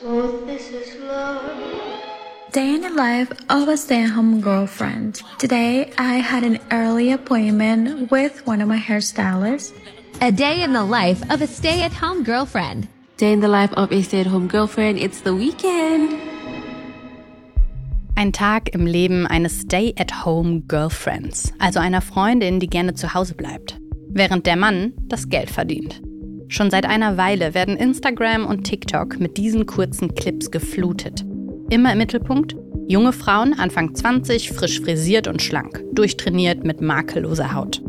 So this is love. Day in the life of a stay-at-home girlfriend. Today, I had an early appointment with one of my hairstylists. A day in the life of a stay at home girlfriend. Day in the life of a stay at home girlfriend. It's the weekend. Ein Tag im Leben eines Stay-at-home Girlfriends, also einer Freundin, die gerne zu Hause bleibt, während der Mann das Geld verdient. Schon seit einer Weile werden Instagram und TikTok mit diesen kurzen Clips geflutet. Immer im Mittelpunkt junge Frauen, Anfang 20, frisch frisiert und schlank, durchtrainiert mit makelloser Haut.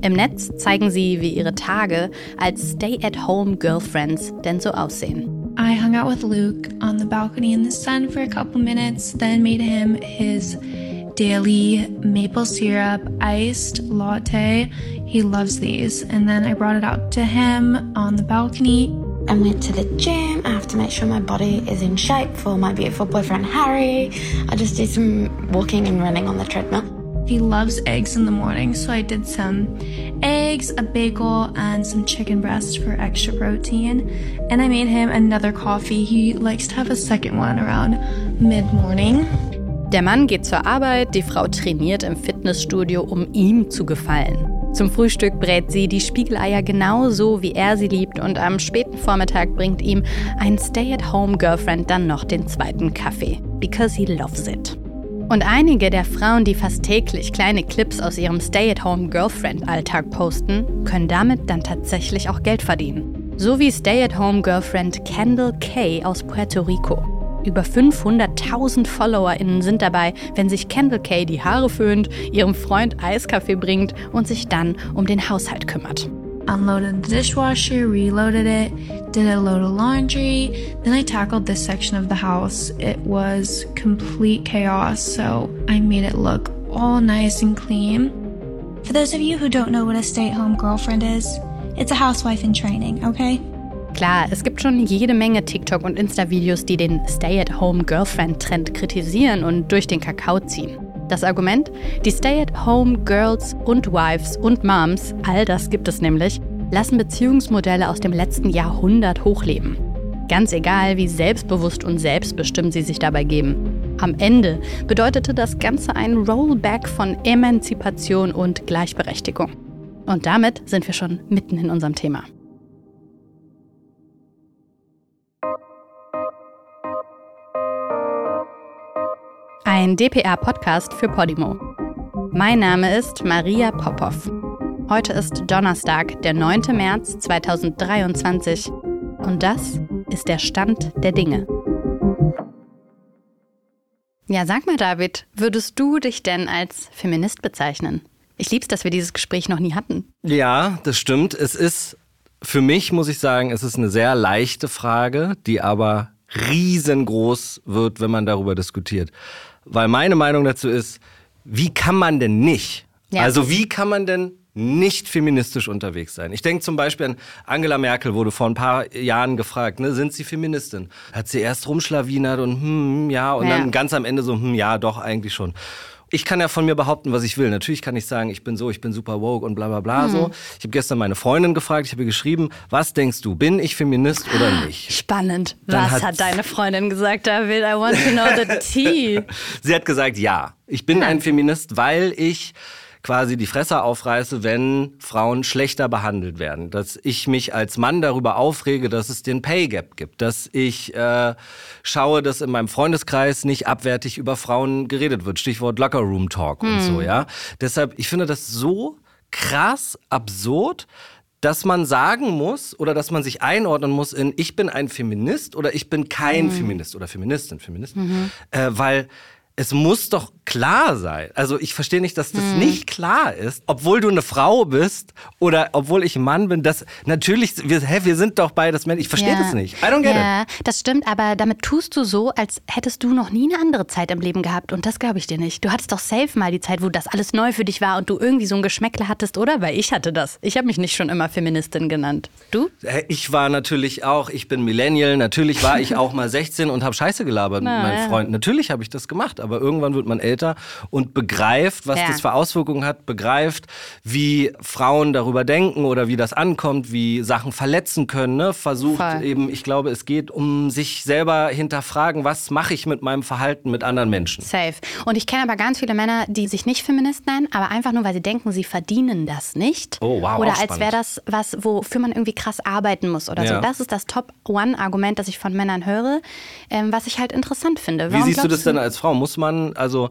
Im Netz zeigen sie, wie ihre Tage als Stay-at-home Girlfriends denn so aussehen. I hung out with Luke on the balcony in the sun for a couple minutes, then made him his daily maple syrup iced latte. He loves these. And then I brought it out to him on the balcony. I went to the gym. I have to make sure my body is in shape for my beautiful boyfriend Harry. I just did some walking and running on the treadmill. He loves eggs in the morning, so I did some eggs, a bagel, and some chicken breast for extra protein. And I made him another coffee. He likes to have a second one around mid morning. Der Mann geht zur Arbeit, die Frau trainiert im Fitnessstudio, um ihm zu gefallen. Zum Frühstück brät sie die Spiegeleier genauso, wie er sie liebt und am späten Vormittag bringt ihm ein Stay-at-home-Girlfriend dann noch den zweiten Kaffee. Because he loves it. Und einige der Frauen, die fast täglich kleine Clips aus ihrem Stay-at-home-Girlfriend-Alltag posten, können damit dann tatsächlich auch Geld verdienen. So wie Stay-at-home-Girlfriend Kendall Kay aus Puerto Rico. Über 500.000 FollowerInnen sind dabei, wenn sich Kendall Kay die Haare föhnt, ihrem Freund Eiskaffee bringt und sich dann um den Haushalt kümmert. Unloaded the dishwasher, reloaded it, did a load of laundry. Then I tackled this section of the house. It was complete chaos, so I made it look all nice and clean. For those of you who don't know what a stay at home girlfriend is, it's a housewife in training, okay? Klar, es gibt schon jede Menge TikTok- und Insta-Videos, die den Stay-at-home-Girlfriend-Trend kritisieren und durch den Kakao ziehen. Das Argument? Die Stay-at-home-Girls und Wives und Moms, all das gibt es nämlich, lassen Beziehungsmodelle aus dem letzten Jahrhundert hochleben. Ganz egal, wie selbstbewusst und selbstbestimmt sie sich dabei geben. Am Ende bedeutete das Ganze ein Rollback von Emanzipation und Gleichberechtigung. Und damit sind wir schon mitten in unserem Thema. Ein DPR-Podcast für Podimo. Mein Name ist Maria Popov. Heute ist Donnerstag, der 9. März 2023 und das ist der Stand der Dinge. Ja, sag mal, David, würdest du dich denn als Feminist bezeichnen? Ich lieb's, dass wir dieses Gespräch noch nie hatten. Ja, das stimmt. Es ist, für mich muss ich sagen, es ist eine sehr leichte Frage, die aber riesengroß wird, wenn man darüber diskutiert. Weil meine Meinung dazu ist, wie kann man denn nicht? Ja. Also wie kann man denn nicht feministisch unterwegs sein? Ich denke zum Beispiel an Angela Merkel, wurde vor ein paar Jahren gefragt, ne, sind Sie Feministin? Hat sie erst rumschlawinert und hm, ja, und Ja. dann ganz am Ende so, hm, ja, doch, eigentlich schon. Ich kann ja von mir behaupten, was ich will. Natürlich kann ich sagen, ich bin so, ich bin super woke und bla bla bla so. Ich habe gestern meine Freundin gefragt, ich habe ihr geschrieben, was denkst du, bin ich Feminist oder nicht? Spannend. Dann Was hat's- hat deine Freundin gesagt, David? I want to know the tea. Sie hat gesagt, ja, ich bin ein Feminist, weil ich quasi die Fresse aufreiße, wenn Frauen schlechter behandelt werden. Dass ich mich als Mann darüber aufrege, dass es den Pay Gap gibt. Dass ich äh, schaue, dass in meinem Freundeskreis nicht abwertig über Frauen geredet wird. Stichwort Locker Room Talk und so, ja. Deshalb, ich finde das so krass absurd, dass man sagen muss oder dass man sich einordnen muss in ich bin ein Feminist oder ich bin kein Feminist oder Feministin, Feministin, äh, weil es muss doch klar sein. Also ich verstehe nicht, dass das nicht klar ist, obwohl du eine Frau bist oder obwohl ich ein Mann bin. Das natürlich, wir, hä, wir sind doch beides Männer. Ich verstehe Ja. das nicht. I don't get it. Ja, das stimmt, aber damit tust du so, als hättest du noch nie eine andere Zeit im Leben gehabt. Und das glaube ich dir nicht. Du hattest doch safe mal die Zeit, wo das alles neu für dich war und du irgendwie so ein Geschmäckle hattest, oder? Weil ich hatte das. Ich habe mich nicht schon immer Feministin genannt. Du? Ich war natürlich auch, ich bin Millennial, natürlich war ich auch mal 16 und habe Scheiße gelabert mit Na, meinen ja. Freunden. Natürlich habe ich das gemacht, aber irgendwann wird man älter später und begreift, was Ja. das für Auswirkungen hat, begreift, wie Frauen darüber denken oder wie das ankommt, wie Sachen verletzen können, ne? versucht Voll. eben, ich glaube, es geht um sich selber hinterfragen, was mache ich mit meinem Verhalten mit anderen Menschen. Safe. Und ich kenne aber ganz viele Männer, die sich nicht Feminist nennen, aber einfach nur, weil sie denken, sie verdienen das nicht. Oh, wow, Oder als wäre das was, wofür man irgendwie krass arbeiten muss oder Ja. so. Das ist das Top-One-Argument, das ich von Männern höre, ähm, was ich halt interessant finde. Wie Warum siehst du das denn als Frau? Muss man, also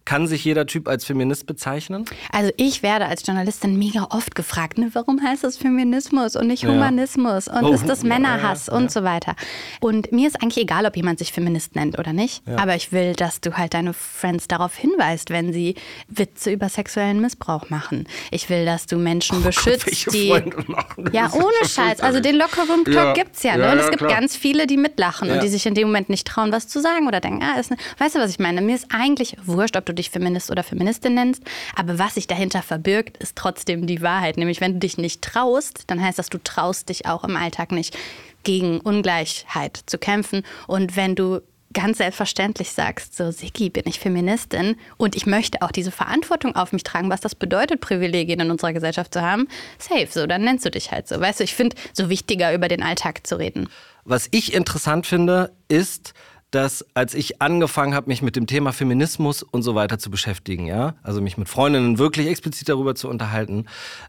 kann sich jeder Typ als Feminist bezeichnen? Also ich werde als Journalistin mega oft gefragt, ne, warum heißt das Feminismus und nicht Humanismus und Oh, ist das ja, Männerhass ja, und so weiter. Und mir ist eigentlich egal, ob jemand sich Feminist nennt oder nicht, aber ich will, dass du halt deine Friends darauf hinweist, wenn sie Witze über sexuellen Missbrauch machen. Ich will, dass du Menschen beschützt, Oh die Freunde machen das? ja, ohne ja Scheiß. Also den Locker Room Talk Ja. gibt's ja, ne? Ja, und ja, es gibt klar. ganz viele, die mitlachen Ja. und die sich in dem Moment nicht trauen, was zu sagen oder denken, ah, ist ne Weißt du, was ich meine? Mir ist eigentlich wurscht, ob du dich Feminist oder Feministin nennst, aber was sich dahinter verbirgt, ist trotzdem die Wahrheit. Nämlich, wenn du dich nicht traust, dann heißt das, du traust dich auch im Alltag nicht gegen Ungleichheit zu kämpfen. Und wenn du ganz selbstverständlich sagst, so Siki, bin ich Feministin und ich möchte auch diese Verantwortung auf mich tragen, was das bedeutet, Privilegien in unserer Gesellschaft zu haben, safe, so, dann nennst du dich halt so. Weißt du, ich finde so wichtiger, über den Alltag zu reden. Was ich interessant finde, ist, dass als ich angefangen habe, mich mit dem Thema Feminismus und so weiter zu beschäftigen, ja, also mich mit Freundinnen wirklich explizit darüber zu unterhalten,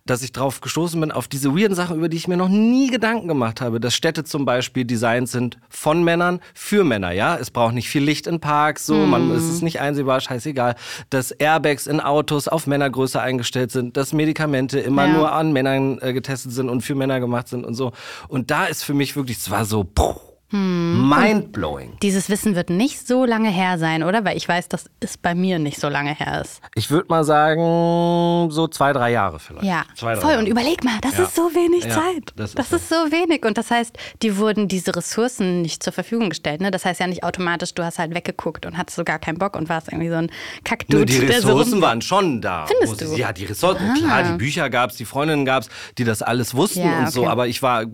dass ich drauf gestoßen bin auf diese weirden Sachen, über die ich mir noch nie Gedanken gemacht habe, dass Städte zum Beispiel designt sind von Männern für Männer, ja, es braucht nicht viel Licht in Parks, so, man es ist nicht einsehbar, scheißegal, dass Airbags in Autos auf Männergröße eingestellt sind, dass Medikamente immer Ja. nur an Männern äh, getestet sind und für Männer gemacht sind und so. Und da ist für mich wirklich, es war so puh, mindblowing. Dieses Wissen wird nicht so lange her sein, oder? Weil ich weiß, dass es bei mir nicht so lange her ist. Ich würde mal sagen, so zwei, drei Jahre vielleicht. Ja, zwei, voll. Jahre. Und überleg mal, das Ja. ist so wenig Ja, Zeit. das Das, ist ist, so wenig. Und das heißt, die wurden diese Ressourcen nicht zur Verfügung gestellt. Ne? Das heißt ja nicht automatisch, du hast halt weggeguckt und hattest so gar keinen Bock und warst irgendwie so ein Kackdude. Nur die so Ressourcen rum- waren schon da. Findest du? ich- Ja, die Ressourcen, klar, die Bücher gab's, die Freundinnen gab's, die das alles wussten Ja, und so, okay. aber ich war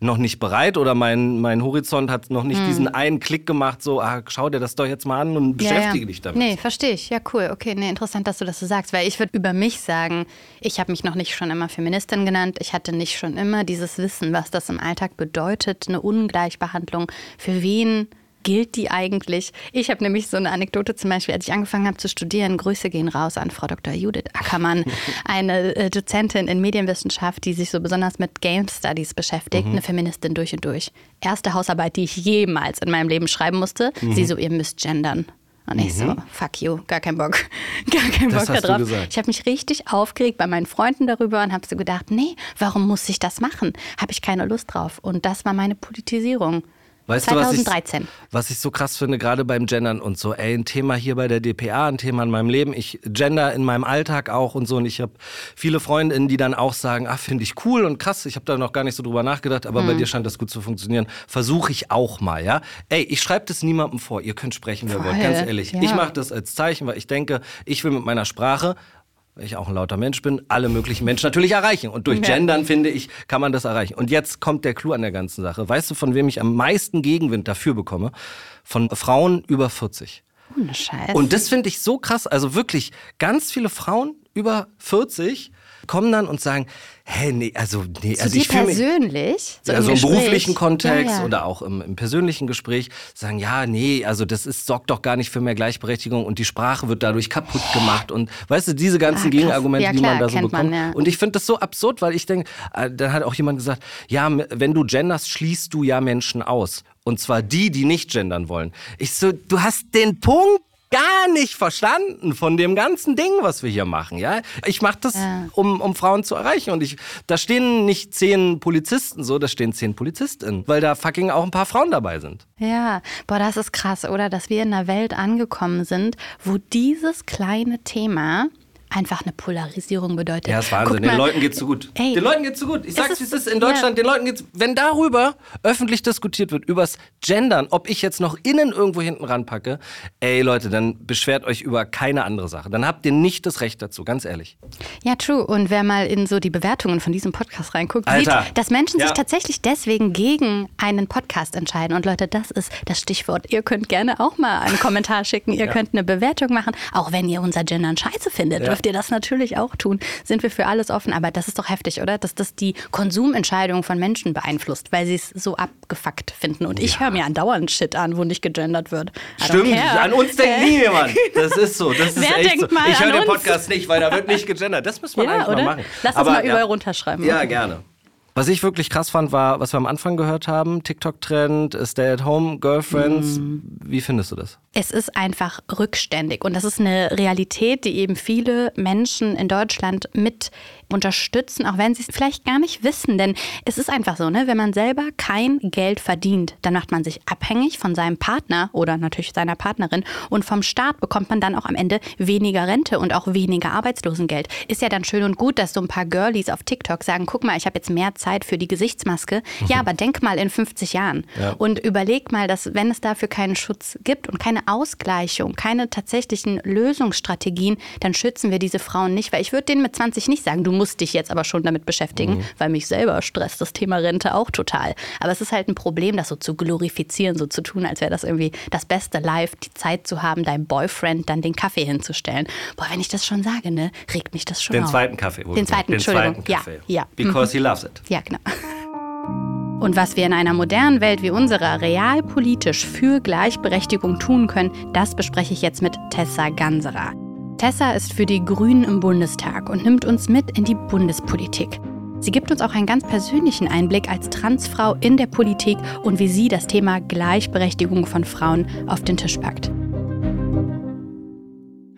noch nicht bereit oder mein, mein Horizont hat noch nicht diesen einen Klick gemacht, so, ah, schau dir das doch jetzt mal an und beschäftige Hm. ja, ja. dich damit. Nee, verstehe ich. Ja, cool. Okay, nee, interessant, dass du das so sagst. Weil ich würde über mich sagen, ich habe mich noch nicht schon immer Feministin genannt. Ich hatte nicht schon immer dieses Wissen, was das im Alltag bedeutet, eine Ungleichbehandlung. Für wen gilt die eigentlich? Ich habe nämlich so eine Anekdote zum Beispiel, als ich angefangen habe zu studieren, Grüße gehen raus an Frau Dr. Judith Ackermann, eine äh, Dozentin in Medienwissenschaft, die sich so besonders mit Game Studies beschäftigt, eine Feministin durch und durch. Erste Hausarbeit, die ich jemals in meinem Leben schreiben musste, sie so, ihr müsst gendern. Und ich so, fuck you, gar kein Bock. Gar keinen Das Bock darauf. Ich habe mich richtig aufgeregt bei meinen Freunden darüber und habe so gedacht, nee, warum muss ich das machen? Habe ich keine Lust drauf. Und das war meine Politisierung. Weißt du, was 2013. ich, was ich so krass finde, gerade beim Gendern und so, ey, ein Thema hier bei der DPA, ein Thema in meinem Leben. Ich gender in meinem Alltag auch und so. Und ich habe viele Freundinnen, die dann auch sagen, ach, finde ich cool und krass. Ich habe da noch gar nicht so drüber nachgedacht, aber Hm. bei dir scheint das gut zu funktionieren. Versuche ich auch mal, ja. Ey, ich schreibe das niemandem vor. Ihr könnt sprechen, wer wollt. Ganz ehrlich. ja. Ich mache das als Zeichen, weil ich denke, ich will mit meiner Sprache weil ich auch ein lauter Mensch bin, alle möglichen Menschen natürlich erreichen. Und durch. Gendern, finde ich, kann man das erreichen. Und jetzt kommt der Clou an der ganzen Sache. Weißt du, von wem ich am meisten Gegenwind dafür bekomme? Von Frauen über 40. Ohne Scheiß. Und das finde ich so krass. Also wirklich, ganz viele Frauen über 40 kommen dann und sagen, hä, nee, also, nee, Zu also ich fühle persönlich? So also im Gespräch? beruflichen Kontext Ja, ja. oder auch im, im persönlichen Gespräch sagen, ja, nee, also das ist, sorgt doch gar nicht für mehr Gleichberechtigung und die Sprache wird dadurch kaputt gemacht und weißt du, diese ganzen Ah. Gegenargumente, Ja, die man klar, da so bekommt. man. Und ich finde das so absurd, weil ich denke, äh, dann hat auch jemand gesagt, ja, wenn du genderst, schließt du ja Menschen aus. Und zwar die, die nicht gendern wollen. Ich so, du hast den Punkt gar nicht verstanden von dem ganzen Ding, was wir hier machen, ja. Ich mache das, um, um Frauen zu erreichen und ich, da stehen nicht zehn Polizisten so, da stehen zehn Polizistinnen, weil da fucking auch ein paar Frauen dabei sind. Ja, boah, das ist krass, oder? Dass wir in einer Welt angekommen sind, wo dieses kleine Thema einfach eine Polarisierung bedeutet. Ja, das ist Wahnsinn. Mal, den Leuten geht's zu gut. Ey, den Leuten geht's zu gut. Ich sag's, wie es ist in Deutschland. ja. Den Leuten geht's, wenn darüber öffentlich diskutiert wird, übers Gendern, ob ich jetzt noch innen irgendwo hinten ranpacke, ey Leute, dann beschwert euch über keine andere Sache. Dann habt ihr nicht das Recht dazu, ganz ehrlich. Ja, true. Und wer mal in so die Bewertungen von diesem Podcast reinguckt, Alter. sieht, dass Menschen Ja. sich tatsächlich deswegen gegen einen Podcast entscheiden. Und Leute, das ist das Stichwort. Ihr könnt gerne auch mal einen Kommentar schicken. Ihr könnt eine Bewertung machen. Auch wenn ihr unser Gendern scheiße findet, Ja. Dürft ihr das natürlich auch tun. Sind wir für alles offen. Aber das ist doch heftig, oder? Dass das die Konsumentscheidung von Menschen beeinflusst, weil sie es so abgefuckt finden. Und ich höre mir andauernd Shit an, wo nicht gegendert wird. I Stimmt, an uns denkt nie jemand. Das ist so. Das ist Wer echt denkt so. mal ich höre den uns? Podcast nicht, weil da wird nicht gegendert. Das müssen wir Ja, oder? mal machen. Lass das mal überall runterschreiben. Ja, gerne. Was ich wirklich krass fand, war, was wir am Anfang gehört haben, TikTok-Trend, Stay-at-Home-Girlfriends. Mhm. Wie findest du das? Es ist einfach rückständig und das ist eine Realität, die eben viele Menschen in Deutschland mit unterstützen, auch wenn sie es vielleicht gar nicht wissen. Denn es ist einfach so, ne? wenn man selber kein Geld verdient, dann macht man sich abhängig von seinem Partner oder natürlich seiner Partnerin und vom Staat bekommt man dann auch am Ende weniger Rente und auch weniger Arbeitslosengeld. Ist ja dann schön und gut, dass so ein paar Girlies auf TikTok sagen, guck mal, ich habe jetzt mehr Zeit für die Gesichtsmaske. Ja, aber denk mal in 50 Jahren Ja. und überleg mal, dass wenn es dafür keinen Schutz gibt und keine Ausgleichung, keine tatsächlichen Lösungsstrategien, dann schützen wir diese Frauen nicht. Weil ich würde denen mit 20 nicht sagen, du musst dich jetzt aber schon damit beschäftigen, weil mich selber stresst das Thema Rente auch total. Aber es ist halt ein Problem, das so zu glorifizieren, so zu tun, als wäre das irgendwie das beste Life, die Zeit zu haben, deinem Boyfriend dann den Kaffee hinzustellen. Boah, wenn ich das schon sage, ne, regt mich das schon Den auf. zweiten Kaffee. Den zweiten, Den Entschuldigung. zweiten Kaffee. Ja, ja. Because he loves it. Ja, genau. Und was wir in einer modernen Welt wie unserer realpolitisch für Gleichberechtigung tun können, das bespreche ich jetzt mit Tessa Ganserer. Tessa ist für die Grünen im Bundestag und nimmt uns mit in die Bundespolitik. Sie gibt uns auch einen ganz persönlichen Einblick als Transfrau in der Politik und wie sie das Thema Gleichberechtigung von Frauen auf den Tisch packt.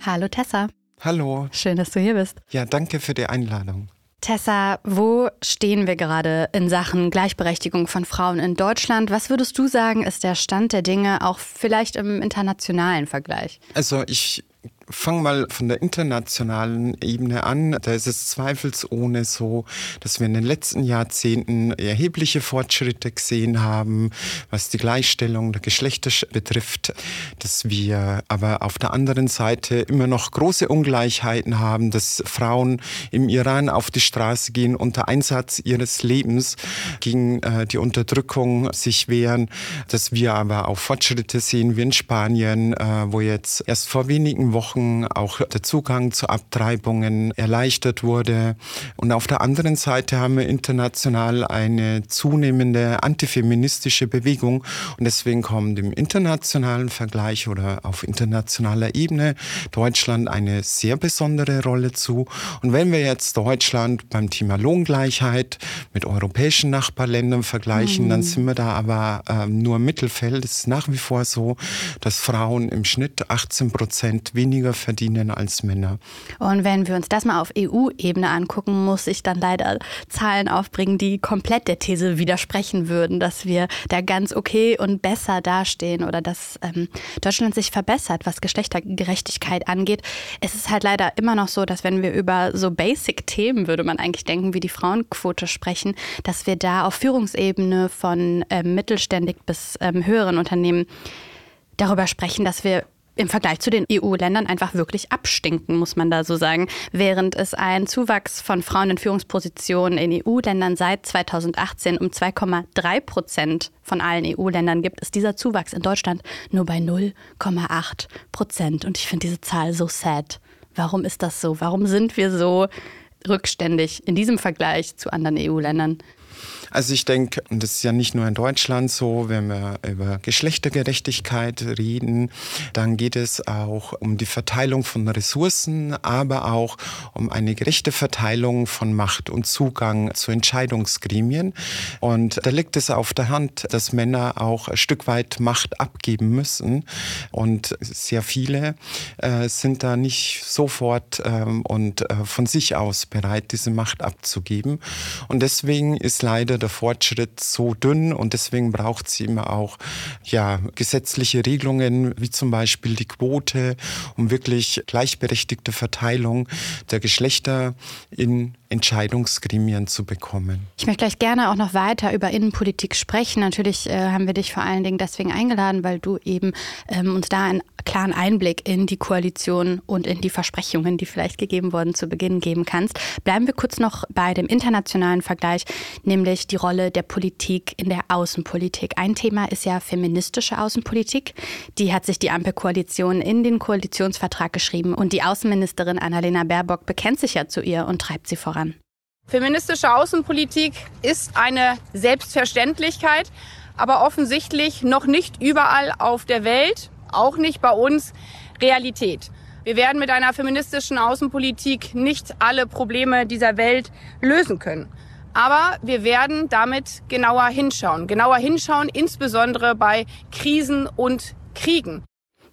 Hallo Tessa, Hallo. schön, dass du hier bist. Ja, danke für die Einladung. Tessa, wo stehen wir gerade in Sachen Gleichberechtigung von Frauen in Deutschland? Was würdest du sagen, ist der Stand der Dinge, auch vielleicht im internationalen Vergleich? Also ich fange mal von der internationalen Ebene an. Da ist es zweifelsohne so, dass wir in den letzten Jahrzehnten erhebliche Fortschritte gesehen haben, was die Gleichstellung der Geschlechter betrifft, dass wir aber auf der anderen Seite immer noch große Ungleichheiten haben, dass Frauen im Iran auf die Straße gehen unter Einsatz ihres Lebens gegen äh, die Unterdrückung sich wehren, dass wir aber auch Fortschritte sehen wie in Spanien, äh, wo jetzt erst vor wenigen Wochen auch der Zugang zu Abtreibungen erleichtert wurde. Und auf der anderen Seite haben wir international eine zunehmende antifeministische Bewegung. Und deswegen kommt im internationalen Vergleich oder auf internationaler Ebene Deutschland eine sehr besondere Rolle zu. Und wenn wir jetzt Deutschland beim Thema Lohngleichheit mit europäischen Nachbarländern vergleichen, dann sind wir da aber ähm, nur im Mittelfeld. Es ist nach wie vor so, dass Frauen im Schnitt 18 Prozent weniger verdienen als Männer. Und wenn wir uns das mal auf EU-Ebene angucken, muss ich dann leider Zahlen aufbringen, die komplett der These widersprechen würden, dass wir da ganz okay und besser dastehen oder dass ähm, Deutschland sich verbessert, was Geschlechtergerechtigkeit angeht. Es ist halt leider immer noch so, dass wenn wir über so Basic-Themen, würde man eigentlich denken, wie die Frauenquote sprechen, dass wir da auf Führungsebene von ähm, mittelständig bis ähm, höheren Unternehmen darüber sprechen, dass wir im Vergleich zu den EU-Ländern einfach wirklich abstinken, muss man da so sagen. Während es einen Zuwachs von Frauen in Führungspositionen in EU-Ländern seit 2018 um 2,3 Prozent von allen EU-Ländern gibt, ist dieser Zuwachs in Deutschland nur bei 0,8 Prozent. Und ich finde diese Zahl so sad. Warum ist das so? Warum sind wir so rückständig in diesem Vergleich zu anderen EU-Ländern? Also ich denke, das ist ja nicht nur in Deutschland so, wenn wir über Geschlechtergerechtigkeit reden, dann geht es auch um die Verteilung von Ressourcen, aber auch um eine gerechte Verteilung von Macht und Zugang zu Entscheidungsgremien. Und da liegt es auf der Hand, dass Männer auch ein Stück weit Macht abgeben müssen. Und sehr viele äh, sind da nicht sofort ähm, und äh, von sich aus bereit, diese Macht abzugeben. Und deswegen ist leider der Fortschritt so dünn und deswegen braucht sie immer auch ja, gesetzliche Regelungen, wie zum Beispiel die Quote, um wirklich gleichberechtigte Verteilung der Geschlechter in Entscheidungsgremien zu bekommen. Ich möchte gleich gerne auch noch weiter über Innenpolitik sprechen. Natürlich äh, haben wir dich vor allen Dingen deswegen eingeladen, weil du eben ähm, uns da einen klaren Einblick in die Koalition und in die Versprechungen, die vielleicht gegeben wurden, zu Beginn geben kannst. Bleiben wir kurz noch bei dem internationalen Vergleich, nämlich die Rolle der Politik in der Außenpolitik. Ein Thema ist ja feministische Außenpolitik. Die hat sich die Ampelkoalition in den Koalitionsvertrag geschrieben und die Außenministerin Annalena Baerbock bekennt sich ja zu ihr und treibt sie voran. Feministische Außenpolitik ist eine Selbstverständlichkeit, aber offensichtlich noch nicht überall auf der Welt, auch nicht bei uns, Realität. Wir werden mit einer feministischen Außenpolitik nicht alle Probleme dieser Welt lösen können. Aber wir werden damit genauer hinschauen. Genauer hinschauen, insbesondere bei Krisen und Kriegen.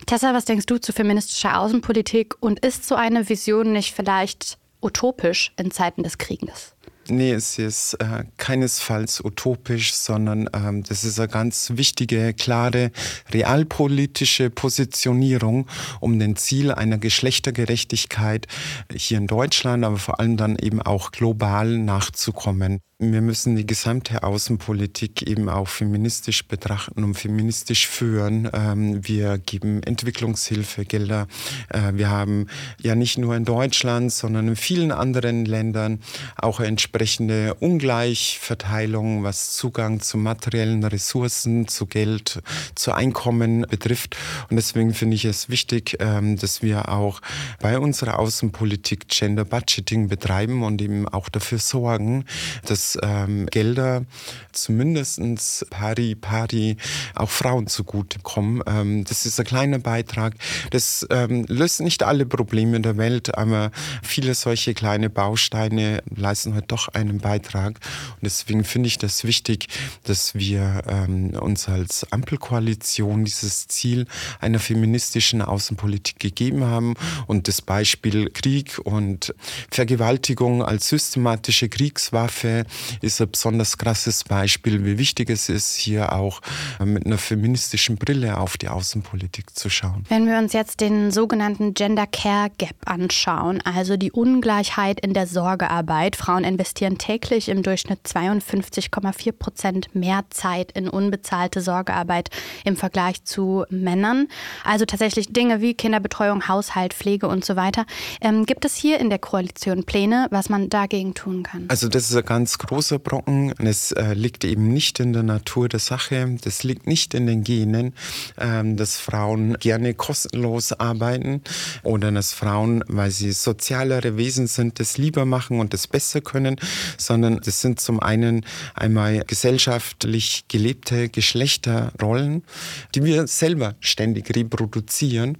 Tessa, was denkst du zu feministischer Außenpolitik und ist so eine Vision nicht vielleicht utopisch in Zeiten des Krieges? Nee, es ist äh, keinesfalls utopisch, sondern ähm, das ist eine ganz wichtige, klare realpolitische Positionierung, um dem Ziel einer Geschlechtergerechtigkeit hier in Deutschland, aber vor allem dann eben auch global nachzukommen. Wir müssen die gesamte Außenpolitik eben auch feministisch betrachten und feministisch führen. Ähm, wir geben Entwicklungshilfegelder. Äh, wir haben ja nicht nur in Deutschland, sondern in vielen anderen Ländern auch entsprechende Ungleichverteilung, was Zugang zu materiellen Ressourcen, zu Geld, zu Einkommen betrifft. Und deswegen finde ich es wichtig, ähm, dass wir auch bei unserer Außenpolitik Gender Budgeting betreiben und eben auch dafür sorgen, dass ähm, Gelder zumindest pari pari auch Frauen zugutekommen. Ähm, das ist ein kleiner Beitrag. Das ähm, löst nicht alle Probleme der Welt, aber viele solche kleine Bausteine leisten halt doch einen Beitrag. Und deswegen finde ich das wichtig, dass wir ähm, uns als Ampelkoalition dieses Ziel einer feministischen Außenpolitik gegeben haben und das Beispiel Krieg und Vergewaltigung als systematische Kriegswaffe ist ein besonders krasses Beispiel, wie wichtig es ist, hier auch mit einer feministischen Brille auf die Außenpolitik zu schauen. Wenn wir uns jetzt den sogenannten Gender Care Gap anschauen, also die Ungleichheit in der Sorgearbeit. Frauen investieren täglich im Durchschnitt 52,4 Prozent mehr Zeit in unbezahlte Sorgearbeit im Vergleich zu Männern. Also tatsächlich Dinge wie Kinderbetreuung, Haushalt, Pflege und so weiter. Ähm, gibt es hier in der Koalition Pläne, was man dagegen tun kann? Also das ist ein ganz großer Brocken. Es äh, liegt eben nicht in der Natur der Sache. Das liegt nicht in den Genen, ähm, dass Frauen gerne kostenlos arbeiten oder dass Frauen, weil sie sozialere Wesen sind, das lieber machen und das besser können, sondern das sind zum einen einmal gesellschaftlich gelebte Geschlechterrollen, die wir selber ständig reproduzieren.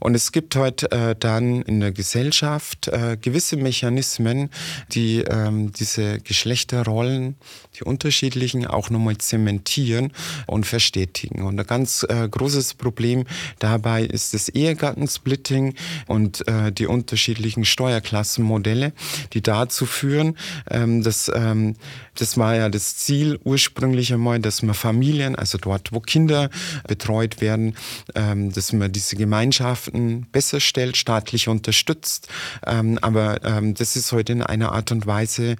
Und es gibt heute äh, dann in der Gesellschaft äh, gewisse Mechanismen, die ähm, diese Geschlechterrollen, die unterschiedlichen, auch nochmal zementieren und verstetigen. Und ein ganz äh, großes Problem dabei ist das Ehegattensplitting und äh, die unterschiedlichen Steuerklassenmodelle, die dazu führen, ähm, dass ähm, das war ja das Ziel ursprünglich einmal, dass man Familien, also dort, wo Kinder betreut werden, ähm, dass man diese Gemeinschaften besser stellt, staatlich unterstützt. Ähm, aber ähm, das ist heute in einer Art und Weise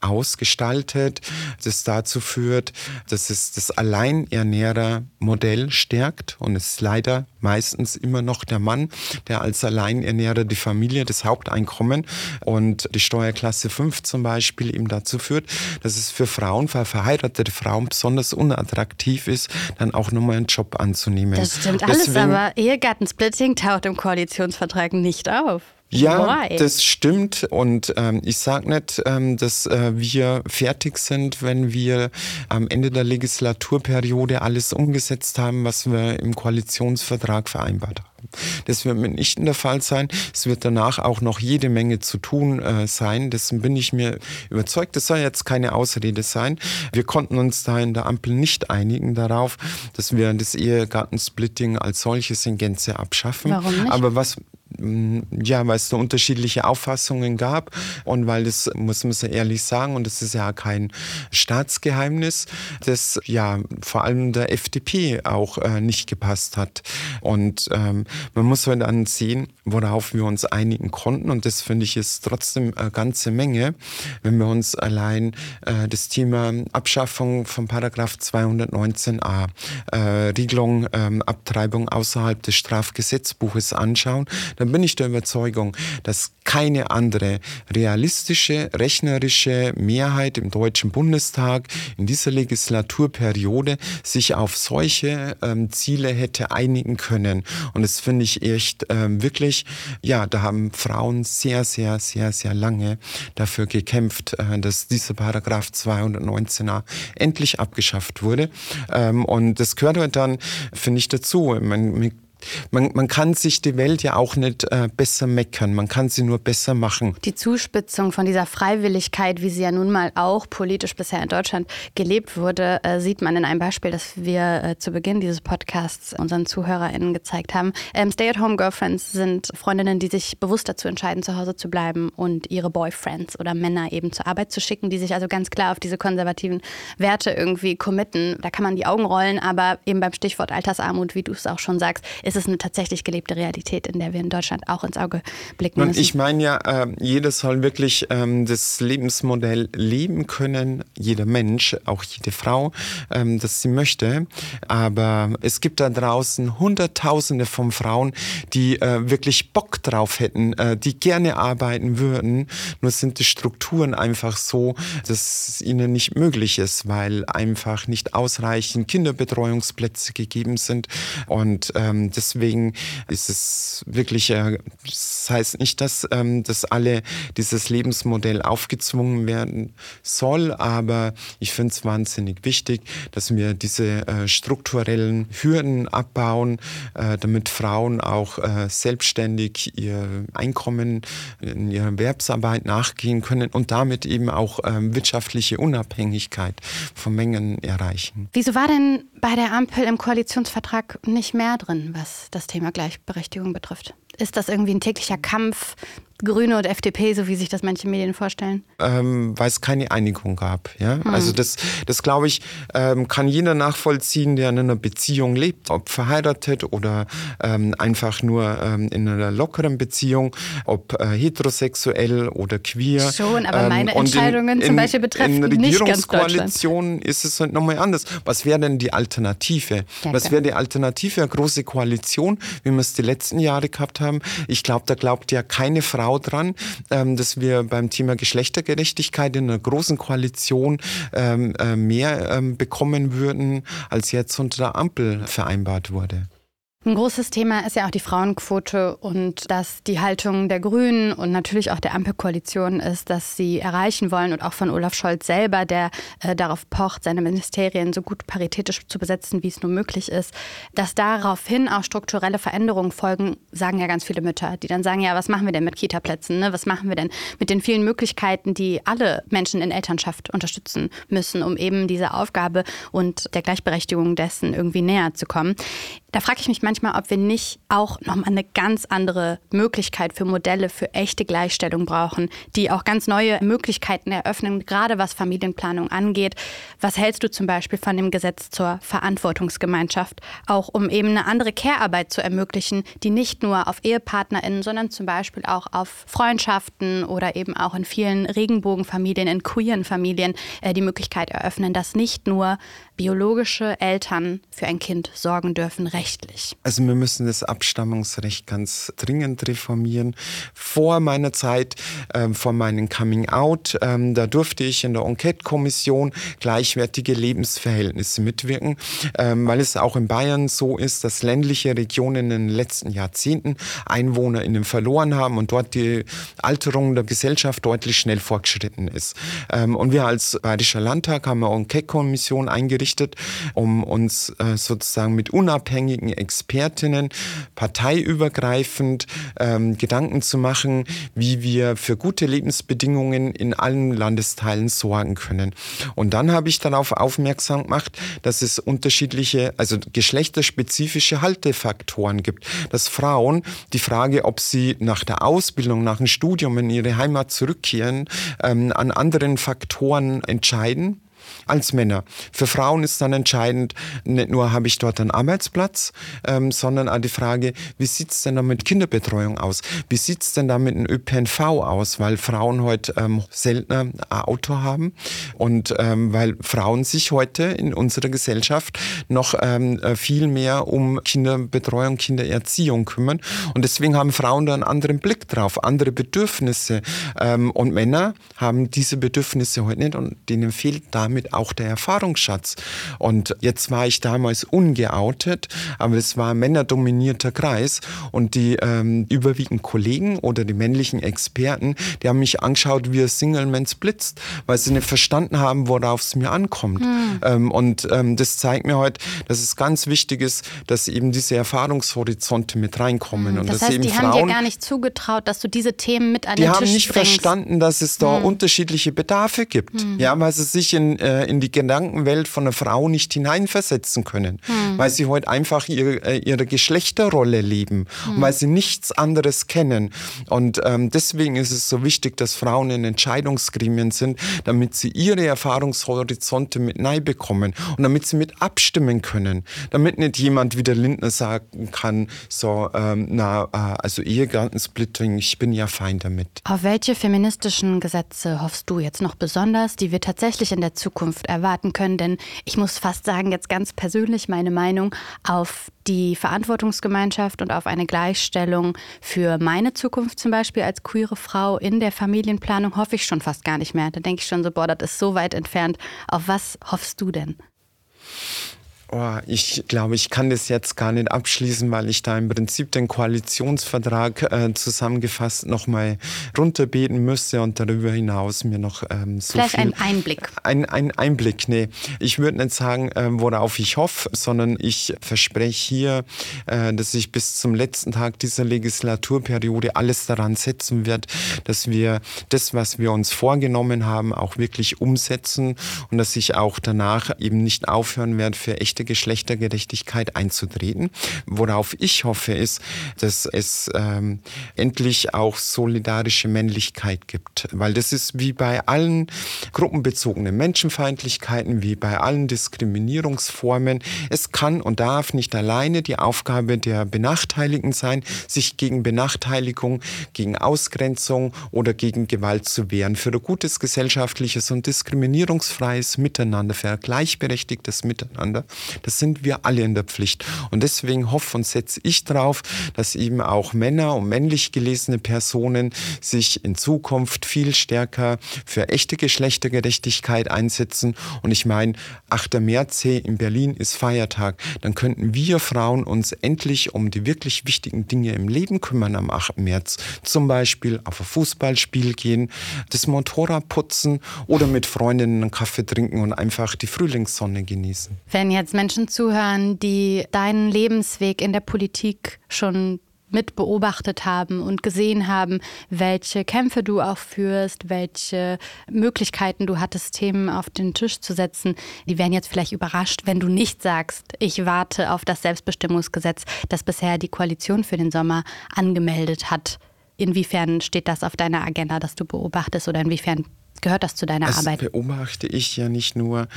ausgestaltet, das dazu führt, dass es das Alleinernährer-Modell stärkt und es ist leider meistens immer noch der Mann, der als Alleinernährer die Familie, das Haupteinkommen und die Steuerklasse 5 zum Beispiel eben dazu führt, dass es für Frauen, für verheiratete Frauen besonders unattraktiv ist, dann auch nochmal einen Job anzunehmen. Das stimmt alles, Deswegen, aber Ehegattensplitting taucht im Koalitionsvertrag nicht auf. Ja, Why? das stimmt. Und ähm, ich sage nicht, ähm, dass äh, wir fertig sind, wenn wir am Ende der Legislaturperiode alles umgesetzt haben, was wir im Koalitionsvertrag vereinbart haben. Das wird mitnichten der Fall sein. Es wird danach auch noch jede Menge zu tun äh, sein. Dessen bin ich mir überzeugt. Das soll jetzt keine Ausrede sein. Wir konnten uns da in der Ampel nicht einigen darauf, dass wir das Ehegattensplitting als solches in Gänze abschaffen. Warum nicht? Aber was ja, weil es da unterschiedliche Auffassungen gab und weil das, muss man so ehrlich sagen, und das ist ja kein Staatsgeheimnis, das ja vor allem der FDP auch äh, nicht gepasst hat. Und ähm, man muss halt dann sehen, worauf wir uns einigen konnten. Und das finde ich ist trotzdem eine ganze Menge, wenn wir uns allein äh, das Thema Abschaffung von Paragraph 219a, äh, Regelung ähm, Abtreibung außerhalb des Strafgesetzbuches anschauen, dann bin ich der Überzeugung, dass keine andere realistische, rechnerische Mehrheit im Deutschen Bundestag in dieser Legislaturperiode sich auf solche ähm, Ziele hätte einigen können. Und das finde ich echt ähm, wirklich, ja, da haben Frauen sehr, sehr, sehr, sehr lange dafür gekämpft, äh, dass dieser Paragraph 219a endlich abgeschafft wurde. Ähm, und das gehört halt dann, finde ich, dazu. Man, man, man kann sich die Welt ja auch nicht äh, besser meckern, man kann sie nur besser machen. Die Zuspitzung von dieser Freiwilligkeit, wie sie ja nun mal auch politisch bisher in Deutschland gelebt wurde, äh, sieht man in einem Beispiel, das wir äh, zu Beginn dieses Podcasts unseren ZuhörerInnen gezeigt haben. Ähm, Stay-at-home-Girlfriends sind Freundinnen, die sich bewusst dazu entscheiden, zu Hause zu bleiben und ihre Boyfriends oder Männer eben zur Arbeit zu schicken, die sich also ganz klar auf diese konservativen Werte irgendwie committen. Da kann man die Augen rollen, aber eben beim Stichwort Altersarmut, wie du es auch schon sagst, ist es eine tatsächlich gelebte Realität, in der wir in Deutschland auch ins Auge blicken müssen. Und ich meine ja, äh, jeder soll wirklich ähm, das Lebensmodell leben können, jeder Mensch, auch jede Frau, ähm, das sie möchte. Aber es gibt da draußen Hunderttausende von Frauen, die äh, wirklich Bock drauf hätten, äh, die gerne arbeiten würden. Nur sind die Strukturen einfach so, dass es ihnen nicht möglich ist, weil einfach nicht ausreichend Kinderbetreuungsplätze gegeben sind. Und ähm, deswegen ist es wirklich, äh, das heißt nicht, dass, ähm, dass alle dieses Lebensmodell aufgezwungen werden soll, aber ich finde es wahnsinnig wichtig, dass wir diese äh, strukturellen Hürden abbauen, äh, damit Frauen auch selbstständig ihr Einkommen in ihrer Erwerbsarbeit nachgehen können und damit eben auch ähm, wirtschaftliche Unabhängigkeit von Mengen erreichen. Wieso war denn bei der Ampel im Koalitionsvertrag nicht mehr drin, was das Thema Gleichberechtigung betrifft? Ist das irgendwie ein täglicher Kampf, Grüne und FDP, so wie sich das manche Medien vorstellen? Ähm, weil es keine Einigung gab. Ja? Hm. Also das, das glaube ich, ähm, kann jeder nachvollziehen, der in einer Beziehung lebt, ob verheiratet oder ähm, einfach nur ähm, in einer lockeren Beziehung, ob äh, heterosexuell oder queer. Schon, aber ähm, meine Entscheidungen in, in, zum Beispiel betreffen in nicht ganz Regierungskoalitionen ist es halt nochmal anders. Was wäre denn die Alternative? Ja, Was wäre die Alternative? Eine große Koalition, wie wir es die letzten Jahre gehabt haben. Ich glaube, da glaubt ja keine Frau, genau dran, ähm, dass wir beim Thema Geschlechtergerechtigkeit in einer großen Koalition ähm, äh, mehr ähm, bekommen würden, als jetzt unter der Ampel vereinbart wurde. Ein großes Thema ist ja auch die Frauenquote und dass die Haltung der Grünen und natürlich auch der Ampelkoalition ist, dass sie erreichen wollen und auch von Olaf Scholz selber, der äh, darauf pocht, seine Ministerien so gut paritätisch zu besetzen, wie es nur möglich ist, dass daraufhin auch strukturelle Veränderungen folgen, sagen ja ganz viele Mütter, die dann sagen, ja, was machen wir denn mit Kitaplätzen? Ne? Was machen wir denn mit den vielen Möglichkeiten, die alle Menschen in Elternschaft unterstützen müssen, um eben diese Aufgabe und der Gleichberechtigung dessen irgendwie näher zu kommen? Da frage ich mich manchmal, ob wir nicht auch nochmal eine ganz andere Möglichkeit für Modelle für echte Gleichstellung brauchen, die auch ganz neue Möglichkeiten eröffnen, gerade was Familienplanung angeht. Was hältst du zum Beispiel von dem Gesetz zur Verantwortungsgemeinschaft, auch um eben eine andere Care-Arbeit zu ermöglichen, die nicht nur auf EhepartnerInnen, sondern zum Beispiel auch auf Freundschaften oder eben auch in vielen Regenbogenfamilien, in queeren Familien äh, die Möglichkeit eröffnen, dass nicht nur biologische Eltern für ein Kind sorgen dürfen, rechtlich? Also wir müssen das Abstammungsrecht ganz dringend reformieren. Vor meiner Zeit, äh, vor meinem Coming Out, ähm, da durfte ich in der Enquete-Kommission gleichwertige Lebensverhältnisse mitwirken, ähm, weil es auch in Bayern so ist, dass ländliche Regionen in den letzten Jahrzehnten EinwohnerInnen verloren haben und dort die Alterung der Gesellschaft deutlich schnell fortgeschritten ist. Ähm, und wir als Bayerischer Landtag haben eine Enquete-Kommission eingerichtet, um uns äh, sozusagen mit unabhängigen unabhängigen Expertinnen parteiübergreifend ähm, Gedanken zu machen, wie wir für gute Lebensbedingungen in allen Landesteilen sorgen können. Und dann habe ich darauf aufmerksam gemacht, dass es unterschiedliche, also geschlechterspezifische Haltefaktoren gibt. Dass Frauen die Frage, ob sie nach der Ausbildung, nach dem Studium in ihre Heimat zurückkehren, ähm, an anderen Faktoren entscheiden als Männer. Für Frauen ist dann entscheidend, nicht nur habe ich dort einen Arbeitsplatz, ähm, sondern auch die Frage, wie sieht es denn da mit Kinderbetreuung aus? Wie sieht es denn da mit dem ÖPNV aus? Weil Frauen heute ähm, seltener ein Auto haben und ähm, weil Frauen sich heute in unserer Gesellschaft noch ähm, äh, viel mehr um Kinderbetreuung, Kindererziehung kümmern. Und deswegen haben Frauen da einen anderen Blick drauf, andere Bedürfnisse. Ähm, und Männer haben diese Bedürfnisse heute nicht und denen fehlt damit auch der Erfahrungsschatz. Und jetzt war ich damals ungeoutet, aber es war ein männerdominierter Kreis und die ähm, überwiegend Kollegen oder die männlichen Experten, die haben mich angeschaut wie ein Single-Man blitzt, weil sie nicht verstanden haben, worauf es mir ankommt. Mhm. Ähm, und ähm, das zeigt mir heute, dass es ganz wichtig ist, dass eben diese Erfahrungshorizonte mit reinkommen. Mhm. Und das heißt, eben die Frauen, haben dir gar nicht zugetraut, dass du diese Themen mit an die den Tisch haben nicht bringst. verstanden, dass es da Mhm. unterschiedliche Bedarfe gibt. Ja, weil sie sich in, äh, in die Gedankenwelt von einer Frau nicht hineinversetzen können. Hm. Weil sie heute einfach ihre, äh, ihre Geschlechterrolle leben und weil sie nichts anderes kennen. Und ähm, deswegen ist es so wichtig, dass Frauen in Entscheidungsgremien sind, damit sie ihre Erfahrungshorizonte mit nahe bekommen und damit sie mit abstimmen können. Damit nicht jemand wie der Lindner sagen kann, so, ähm, na, äh, also Ehegattensplitting, ich bin ja fein damit. Auf welche feministischen Gesetze hoffst du jetzt noch besonders, die wir tatsächlich in der Zukunft erwarten können? Denn ich muss fast sagen, jetzt ganz persönlich meine Meinung auf die Verantwortungsgemeinschaft und auf eine Gleichstellung für meine Zukunft zum Beispiel als queere Frau in der Familienplanung hoffe ich schon fast gar nicht mehr. Da denke ich schon so, boah, das ist so weit entfernt. Auf was hoffst du denn? Oh, ich glaube, ich kann das jetzt gar nicht abschließen, weil ich da im Prinzip den Koalitionsvertrag äh, zusammengefasst nochmal runterbeten müsste und darüber hinaus mir noch ähm, so Vielleicht viel... ein Einblick. Ein, ein Einblick, nee. Ich würde nicht sagen, ähm, worauf ich hoffe, sondern ich verspreche hier, äh, dass ich bis zum letzten Tag dieser Legislaturperiode alles daran setzen werde, dass wir das, was wir uns vorgenommen haben, auch wirklich umsetzen und dass ich auch danach eben nicht aufhören werde, für echte Geschlechtergerechtigkeit einzutreten. Worauf ich hoffe, ist, dass es ähm, endlich auch solidarische Männlichkeit gibt. Weil das ist wie bei allen gruppenbezogenen Menschenfeindlichkeiten, wie bei allen Diskriminierungsformen. Es kann und darf nicht alleine die Aufgabe der Benachteiligten sein, sich gegen Benachteiligung, gegen Ausgrenzung oder gegen Gewalt zu wehren. Für ein gutes gesellschaftliches und diskriminierungsfreies Miteinander, für ein gleichberechtigtes Miteinander, das sind wir alle in der Pflicht. Und deswegen hoffe und setze ich darauf, dass eben auch Männer und männlich gelesene Personen sich in Zukunft viel stärker für echte Geschlechtergerechtigkeit einsetzen. Und ich meine, 8. März in Berlin ist Feiertag. Dann könnten wir Frauen uns endlich um die wirklich wichtigen Dinge im Leben kümmern am 8. März. Zum Beispiel auf ein Fußballspiel gehen, das Motorrad putzen oder mit Freundinnen einen Kaffee trinken und einfach die Frühlingssonne genießen. Wenn jetzt Menschen zuhören, die deinen Lebensweg in der Politik schon mit beobachtet haben und gesehen haben, welche Kämpfe du auch führst, welche Möglichkeiten du hattest, Themen auf den Tisch zu setzen, die werden jetzt vielleicht überrascht, wenn du nicht sagst, ich warte auf das Selbstbestimmungsgesetz, das bisher die Koalition für den Sommer angemeldet hat. Inwiefern steht das auf deiner Agenda, dass du beobachtest oder inwiefern gehört das zu deiner das Arbeit? Das beobachte ich ja nicht nur.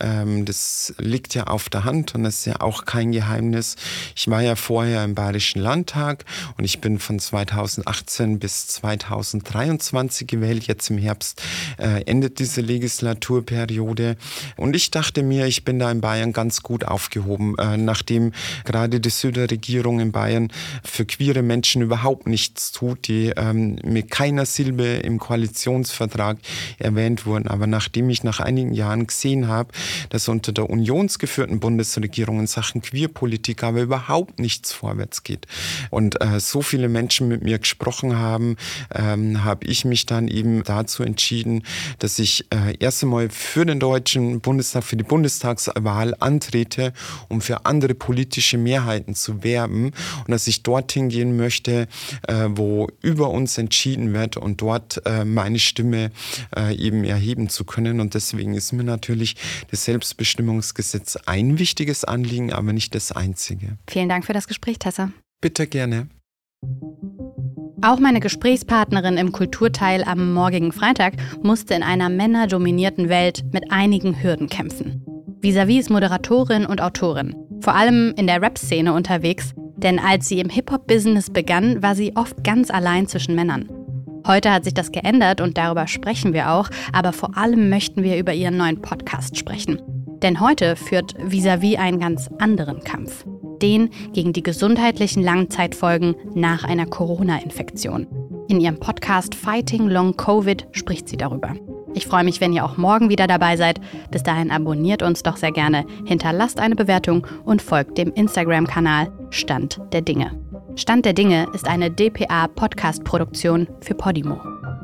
Ähm, das liegt ja auf der Hand und das ist ja auch kein Geheimnis. Ich war ja vorher im Bayerischen Landtag und ich bin von 2018 bis 2023 gewählt. Jetzt im Herbst äh, endet diese Legislaturperiode. Und ich dachte mir, ich bin da in Bayern ganz gut aufgehoben, äh, nachdem gerade die Söder-Regierung in Bayern für queere Menschen überhaupt nichts tut, die ähm, mit keiner Silbe im Koalitionsvertrag erwähnt wurden. Aber nachdem ich nach einigen Jahren gesehen habe, dass unter der unionsgeführten Bundesregierung in Sachen Queerpolitik aber überhaupt nichts vorwärts geht und äh, so viele Menschen mit mir gesprochen haben, ähm, habe ich mich dann eben dazu entschieden, dass ich äh, erst einmal für den Deutschen Bundestag, für die Bundestagswahl antrete, um für andere politische Mehrheiten zu werben und dass ich dorthin gehen möchte, äh, wo über uns entschieden wird und dort äh, meine Stimme äh, eben erheben zu können. Und deswegen ist mir natürlich das Selbstbestimmungsgesetz ein wichtiges Anliegen, aber nicht das einzige. Vielen Dank für das Gespräch, Tessa. Bitte gerne. Auch meine Gesprächspartnerin im Kulturteil am morgigen Freitag musste in einer männerdominierten Welt mit einigen Hürden kämpfen. Vis-à-vis ist Moderatorin und Autorin, vor allem in der Rap-Szene unterwegs, denn als sie im Hip-Hop-Business begann, war sie oft ganz allein zwischen Männern. Heute hat sich das geändert und darüber sprechen wir auch, aber vor allem möchten wir über ihren neuen Podcast sprechen. Denn heute führt Vis-à-vis -vis einen ganz anderen Kampf. Den gegen die gesundheitlichen Langzeitfolgen nach einer Corona-Infektion. In ihrem Podcast Fighting Long Covid spricht sie darüber. Ich freue mich, wenn ihr auch morgen wieder dabei seid. Bis dahin abonniert uns doch sehr gerne, hinterlasst eine Bewertung und folgt dem Instagram-Kanal Stand der Dinge. Stand der Dinge ist eine DPA-Podcast-Produktion für Podimo.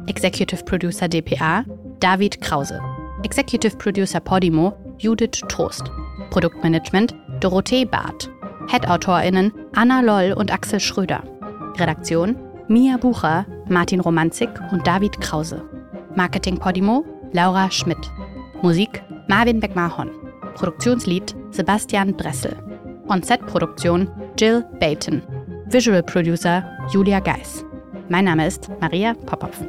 Executive Producer DPA David Krause. Executive Producer Podimo Judith Trost. Produktmanagement Dorothee Barth. Head-AutorInnen Anna Loll und Axel Schröder. Redaktion Mia Bucher, Martin Romanzik und David Krause. Marketing Podimo Laura Schmidt. Musik Marvin Beckmahon. Produktionslied Sebastian Bressel. On-Set-Produktion Jill Bayton. Visual Producer Julia Geis. Mein Name ist Maria Popopf.